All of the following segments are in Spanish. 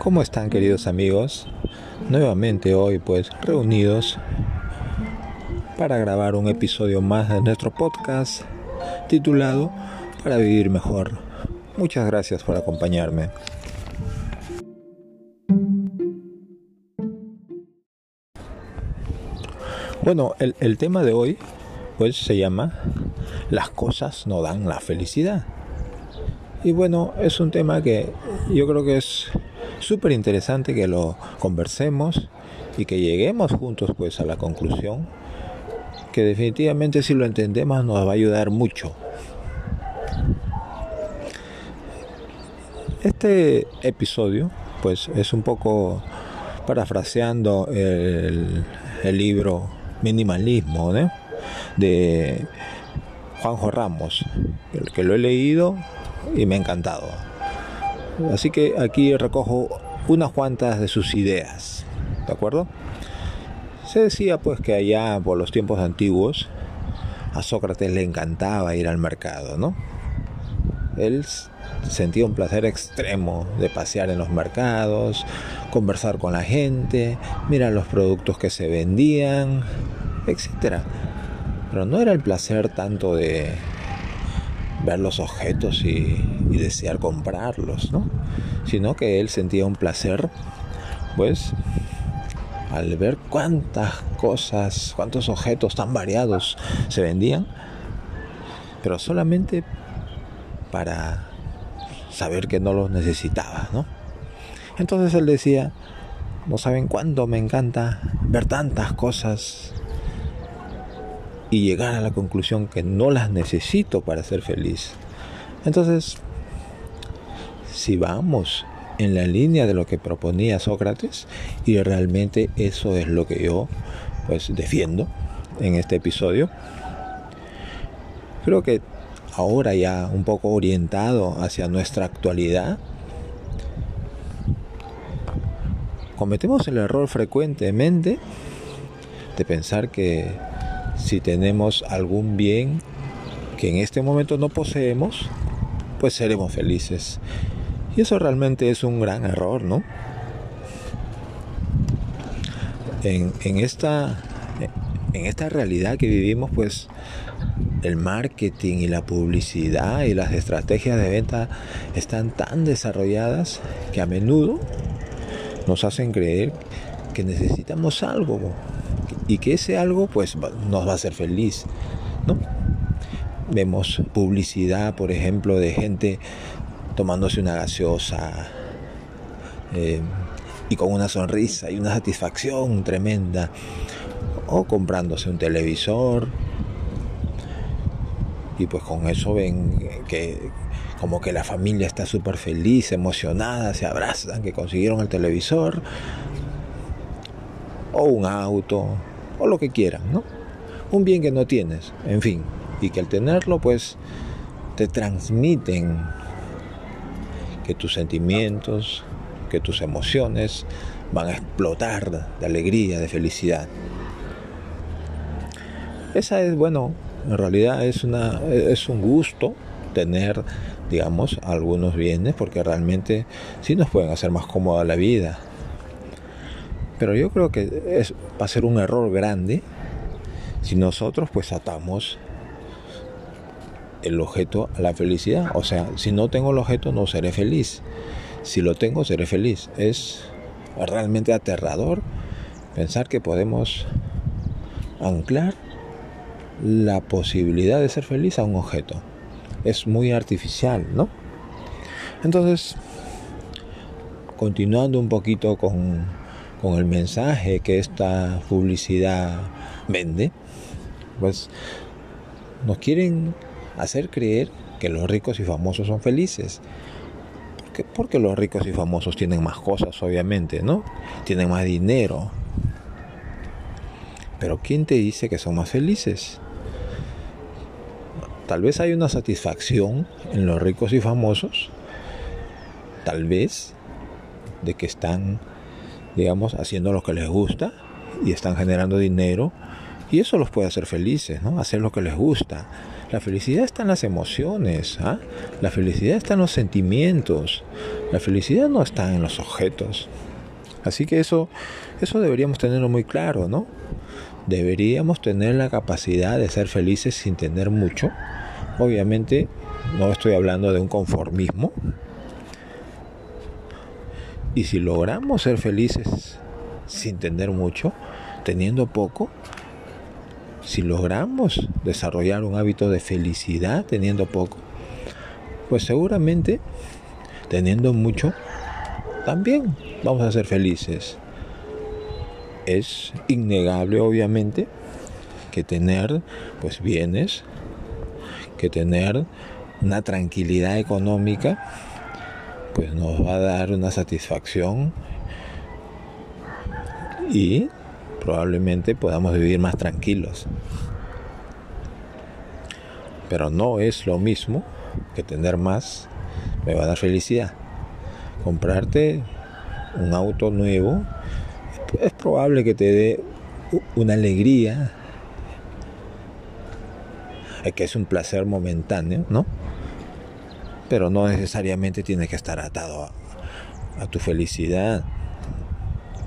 ¿Cómo están queridos amigos? Nuevamente hoy pues reunidos para grabar un episodio más de nuestro podcast titulado Para vivir mejor. Muchas gracias por acompañarme. Bueno, el, tema de hoy pues se llama Las cosas no dan la felicidad. Y bueno, es un tema que yo creo que es súper interesante que lo conversemos y que lleguemos juntos pues a la conclusión que definitivamente si lo entendemos nos va a ayudar mucho. Este episodio pues es un poco parafraseando el, el libro Minimalismo de Juanjo Ramos, el que lo he leído y me ha encantado. Así que aquí recojo unas cuantas de sus ideas, ¿de acuerdo? Se decía pues que allá por los tiempos antiguos a Sócrates le encantaba ir al mercado, ¿no? Él sentía un placer extremo de pasear en los mercados, conversar con la gente, mirar los productos que se vendían, etc. Pero no era el placer tanto de ver los objetos y, desear comprarlos, ¿no? Sino que él sentía un placer, pues, al ver cuántas cosas, cuántos objetos tan variados se vendían, pero solamente para saber que no los necesitaba, ¿no? Entonces él decía, no saben cuándo me encanta ver tantas cosas y llegar a la conclusión que no las necesito para ser feliz. Entonces, si vamos en la línea de lo que proponía Sócrates, y realmente eso es lo que yo pues defiendo en este episodio, creo que ahora ya un poco orientado hacia nuestra actualidad, cometemos el error frecuentemente de pensar que si tenemos algún bien que en este momento no poseemos, pues seremos felices. Y eso realmente es un gran error, ¿no? En, esta, esta realidad que vivimos, pues el marketing y la publicidad y las estrategias de venta están tan desarrolladas que a menudo nos hacen creer que necesitamos algo y que ese algo pues nos va a hacer feliz, ¿no? Vemos publicidad, por ejemplo, de gente tomándose una gaseosa eh, y con una sonrisa y una satisfacción tremenda, o comprándose un televisor y pues con eso ven que como que la familia está súper feliz, emocionada, se abrazan, que consiguieron el televisor o un auto o lo que quieran, ¿no? Un bien que no tienes, en fin, y que al tenerlo pues te transmiten que tus sentimientos, que tus emociones van a explotar de alegría, de felicidad. Esa es, bueno, en realidad es, una, es un gusto tener, digamos, algunos bienes porque realmente sí nos pueden hacer más cómoda la vida. Pero yo creo que es, va a ser un error grande si nosotros pues atamos el objeto a la felicidad. O sea, si no tengo el objeto no seré feliz. Si lo tengo seré feliz. Es realmente aterrador pensar que podemos anclar la posibilidad de ser feliz a un objeto. Es muy artificial, ¿no? Entonces, continuando un poquito con con el mensaje que esta publicidad vende, pues nos quieren hacer creer que los ricos y famosos son felices. Porque, porque los ricos y famosos tienen más cosas, obviamente, ¿no? Tienen más dinero. Pero ¿quién te dice que son más felices? Tal vez hay una satisfacción en los ricos y famosos. Tal vez de que están digamos, haciendo lo que les gusta y están generando dinero y eso los puede hacer felices, ¿no? Hacer lo que les gusta. La felicidad está en las emociones, ¿ah? la felicidad está en los sentimientos, La felicidad no está en los objetos. Así que eso, eso deberíamos tenerlo muy claro, ¿no? Deberíamos tener la capacidad de ser felices sin tener mucho. Obviamente no estoy hablando de un conformismo. Y si logramos ser felices sin tener mucho, teniendo poco, si logramos desarrollar un hábito de felicidad teniendo poco, pues seguramente teniendo mucho, también vamos a ser felices. Es innegable, obviamente, que tener pues bienes, que tener una tranquilidad económica, pues nos va a dar una satisfacción y probablemente podamos vivir más tranquilos. Pero no es lo mismo que tener más me va a dar felicidad. Comprarte un auto nuevo es probable que te dé una alegría, que es un placer momentáneo, ¿no? Pero no necesariamente tiene que estar atado a, tu felicidad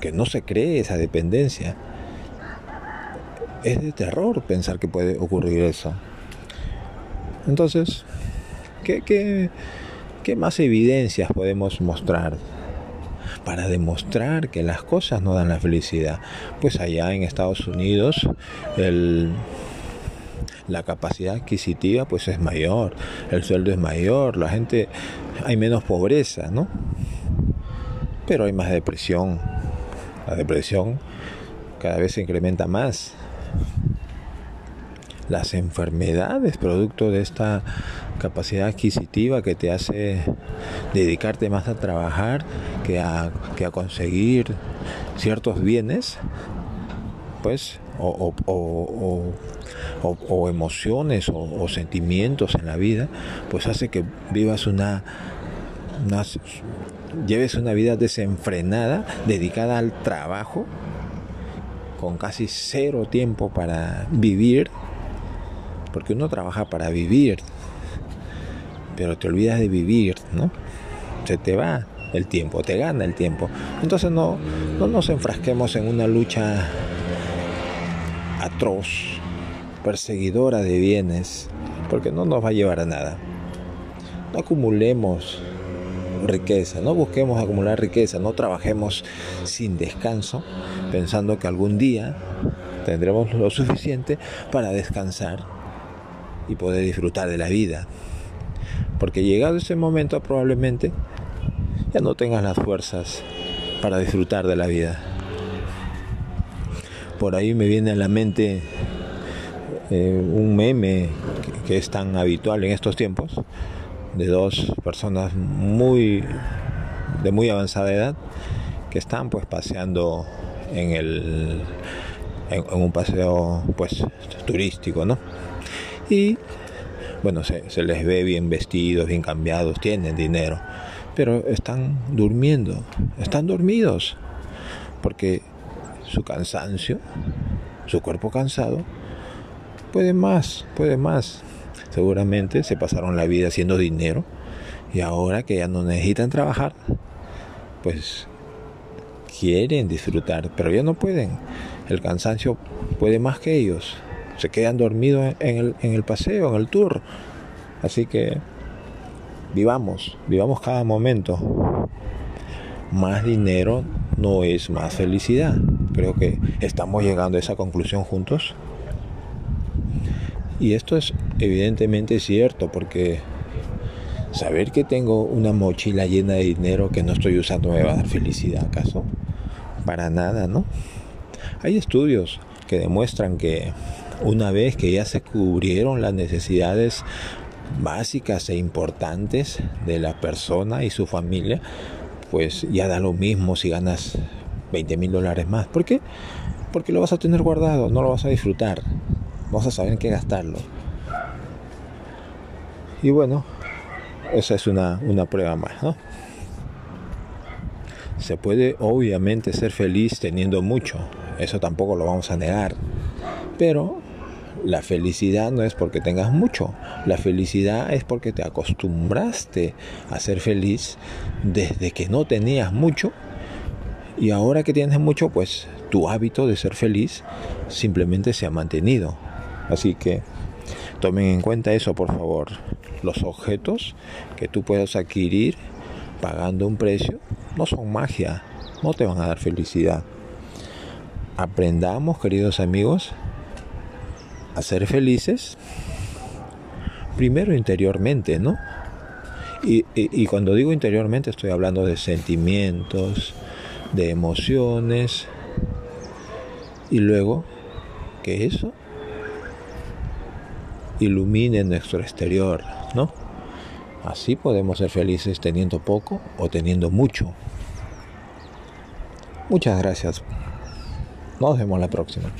que no se cree esa dependencia. Es de terror pensar que puede ocurrir eso. Entonces, ¿qué, qué, qué más evidencias podemos mostrar para demostrar que las cosas no dan la felicidad? Pues allá en Estados Unidos el, la capacidad adquisitiva pues es mayor, el sueldo es mayor, la gente hay menos pobreza, ¿no? Pero hay más depresión, la depresión cada vez se incrementa más. Las enfermedades, producto de esta capacidad adquisitiva que te hace dedicarte más a trabajar que a, que a conseguir ciertos bienes, pues, o, o emociones o, sentimientos en la vida, pues hace que vivas una, una lleves una vida desenfrenada, dedicada al trabajo, con casi cero tiempo para vivir, porque uno trabaja para vivir, pero te olvidas de vivir, ¿no? Se te va el tiempo, te gana el tiempo. Entonces no, no nos enfrasquemos en una lucha atroz, perseguidora de bienes, porque no nos va a llevar a nada. No acumulemos riqueza, no busquemos acumular riqueza, no trabajemos sin descanso pensando que algún día tendremos lo suficiente para descansar y poder disfrutar de la vida. Porque llegado ese momento probablemente ya no tengas las fuerzas para disfrutar de la vida. Por ahí me viene a la mente eh, un meme que es tan habitual en estos tiempos, de dos personas muy de muy avanzada edad que están pues paseando en el en, un paseo pues turístico no y bueno se, se les ve bien vestidos bien cambiados tienen dinero pero están durmiendo están dormidos porque su cansancio su cuerpo cansado puede más puede más seguramente se pasaron la vida haciendo dinero y ahora que ya no necesitan trabajar, pues quieren disfrutar, pero ya no pueden. El cansancio puede más que ellos. Se quedan dormidos en el, en el paseo, en el tour. Así que vivamos, vivamos cada momento. Más dinero no es más felicidad. Creo que estamos llegando a esa conclusión juntos. Y esto es evidentemente cierto porque saber que tengo una mochila llena de dinero que no estoy usando me va a dar felicidad acaso? Para nada, ¿no? Hay estudios que demuestran que una vez que ya se cubrieron las necesidades básicas e importantes de la persona y su familia, pues ya da lo mismo si ganas 20 mil dólares más. ¿Por qué? Porque lo vas a tener guardado, no lo vas a disfrutar. Vas a saber en qué gastarlo. Y bueno, esa es una, una prueba más, ¿no? Se puede obviamente ser feliz teniendo mucho, eso tampoco lo vamos a negar, pero la felicidad no es porque tengas mucho, la felicidad es porque te acostumbraste a ser feliz desde que no tenías mucho y ahora que tienes mucho, pues tu hábito de ser feliz simplemente se ha mantenido. Así que tomen en cuenta eso, por favor. Los objetos que tú puedas adquirir pagando un precio no son magia, no te van a dar felicidad. Aprendamos, queridos amigos, a ser felices primero interiormente, ¿no? Y, y, cuando digo interiormente estoy hablando de sentimientos, de emociones y luego que eso ilumine nuestro exterior, ¿no? Así podemos ser felices teniendo poco o teniendo mucho. Muchas gracias. Nos vemos la próxima.